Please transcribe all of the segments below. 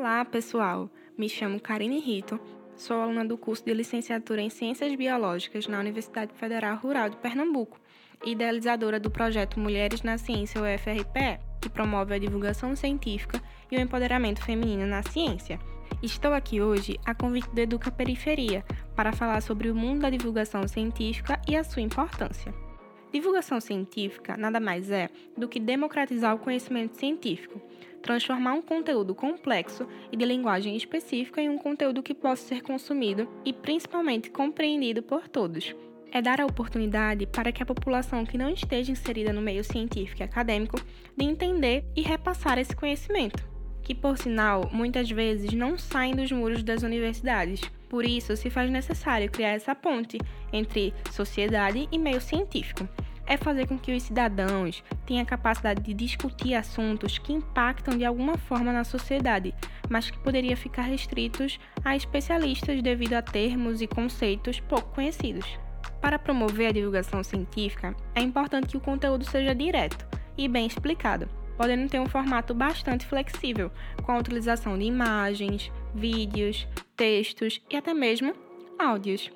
Olá, pessoal! Me chamo Karine Rito, sou aluna do curso de licenciatura em Ciências Biológicas na Universidade Federal Rural de Pernambuco, idealizadora do projeto Mulheres na Ciência UFRPE, que promove a divulgação científica e o empoderamento feminino na ciência. Estou aqui hoje a convite do Educa Periferia para falar sobre o mundo da divulgação científica e a sua importância. Divulgação científica nada mais é do que democratizar o conhecimento científico, transformar um conteúdo complexo e de linguagem específica em um conteúdo que possa ser consumido e principalmente compreendido por todos. É dar a oportunidade para que a população que não esteja inserida no meio científico e acadêmico de entender e repassar esse conhecimento, que por sinal muitas vezes não saem dos muros das universidades. Por isso, se faz necessário criar essa ponte entre sociedade e meio científico é fazer com que os cidadãos tenham a capacidade de discutir assuntos que impactam de alguma forma na sociedade, mas que poderia ficar restritos a especialistas devido a termos e conceitos pouco conhecidos. Para promover a divulgação científica, é importante que o conteúdo seja direto e bem explicado, podendo ter um formato bastante flexível, com a utilização de imagens, vídeos, textos e até mesmo áudios,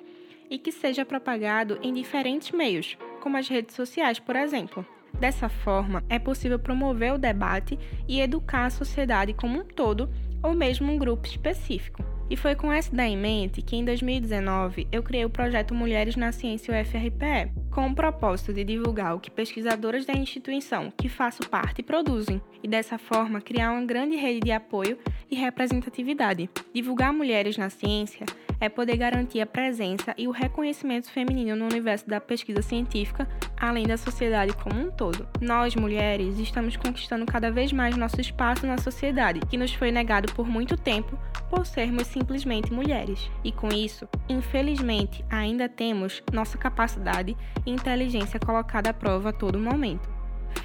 e que seja propagado em diferentes meios, como as redes sociais, por exemplo. Dessa forma, é possível promover o debate e educar a sociedade como um todo ou mesmo um grupo específico. E foi com essa ideia em mente que, em 2019, eu criei o projeto Mulheres na Ciência UFRPE, com o propósito de divulgar o que pesquisadoras da instituição que faço parte produzem, e dessa forma criar uma grande rede de apoio e representatividade. Divulgar mulheres na ciência é poder garantir a presença e o reconhecimento feminino no universo da pesquisa científica, além da sociedade como um todo. Nós, mulheres, estamos conquistando cada vez mais nosso espaço na sociedade, que nos foi negado por muito tempo por sermos simplesmente mulheres. E com isso, infelizmente, ainda temos nossa capacidade e inteligência colocada à prova a todo momento.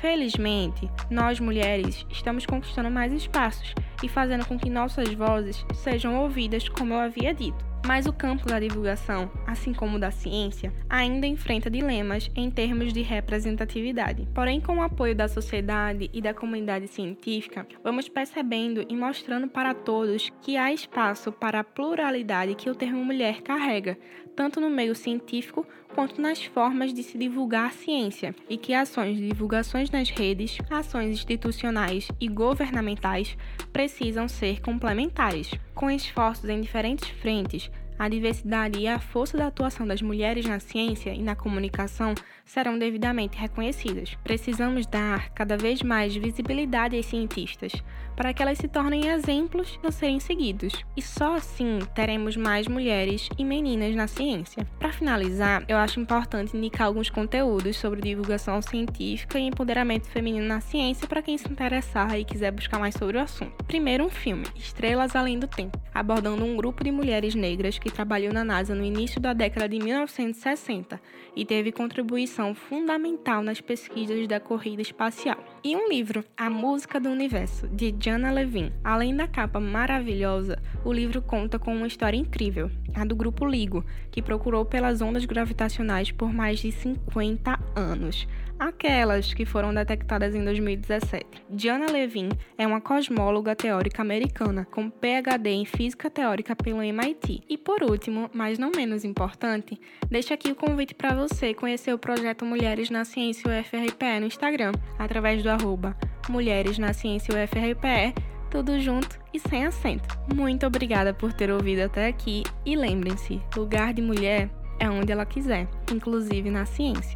Felizmente, nós mulheres estamos conquistando mais espaços e fazendo com que nossas vozes sejam ouvidas, como eu havia dito. Mas o campo da divulgação, assim como da ciência, ainda enfrenta dilemas em termos de representatividade. Porém, com o apoio da sociedade e da comunidade científica, vamos percebendo e mostrando para todos que há espaço para a pluralidade que o termo mulher carrega, tanto no meio científico quanto nas formas de se divulgar a ciência, e que ações de divulgações nas redes, ações institucionais e governamentais precisam ser complementares. Com esforços em diferentes frentes, a diversidade e a força da atuação das mulheres na ciência e na comunicação serão devidamente reconhecidas. Precisamos dar cada vez mais visibilidade às cientistas, para que elas se tornem exemplos a serem seguidos. E só assim teremos mais mulheres e meninas na ciência. Para finalizar, eu acho importante indicar alguns conteúdos sobre divulgação científica e empoderamento feminino na ciência para quem se interessar e quiser buscar mais sobre o assunto. Primeiro, um filme, Estrelas Além do Tempo, abordando um grupo de mulheres negras que trabalhou na NASA no início da década de 1960 e teve contribuição fundamental nas pesquisas da corrida espacial. E um livro, A Música do Universo, de Jana Levin. Além da capa maravilhosa, o livro conta com uma história incrível, a do grupo LIGO, que procurou pelas ondas gravitacionais por mais de 50 anos, aquelas que foram detectadas em 2017. Jana Levin é uma cosmóloga teórica americana, com PhD em física teórica pelo MIT. E por último, mas não menos importante, deixo aqui o convite para você conhecer o projeto Mulheres na Ciência UFRPE no Instagram, através do arroba Mulheres na Ciência UFRPE, tudo junto e sem acento. Muito obrigada por ter ouvido até aqui e lembrem-se, lugar de mulher é onde ela quiser, inclusive na ciência.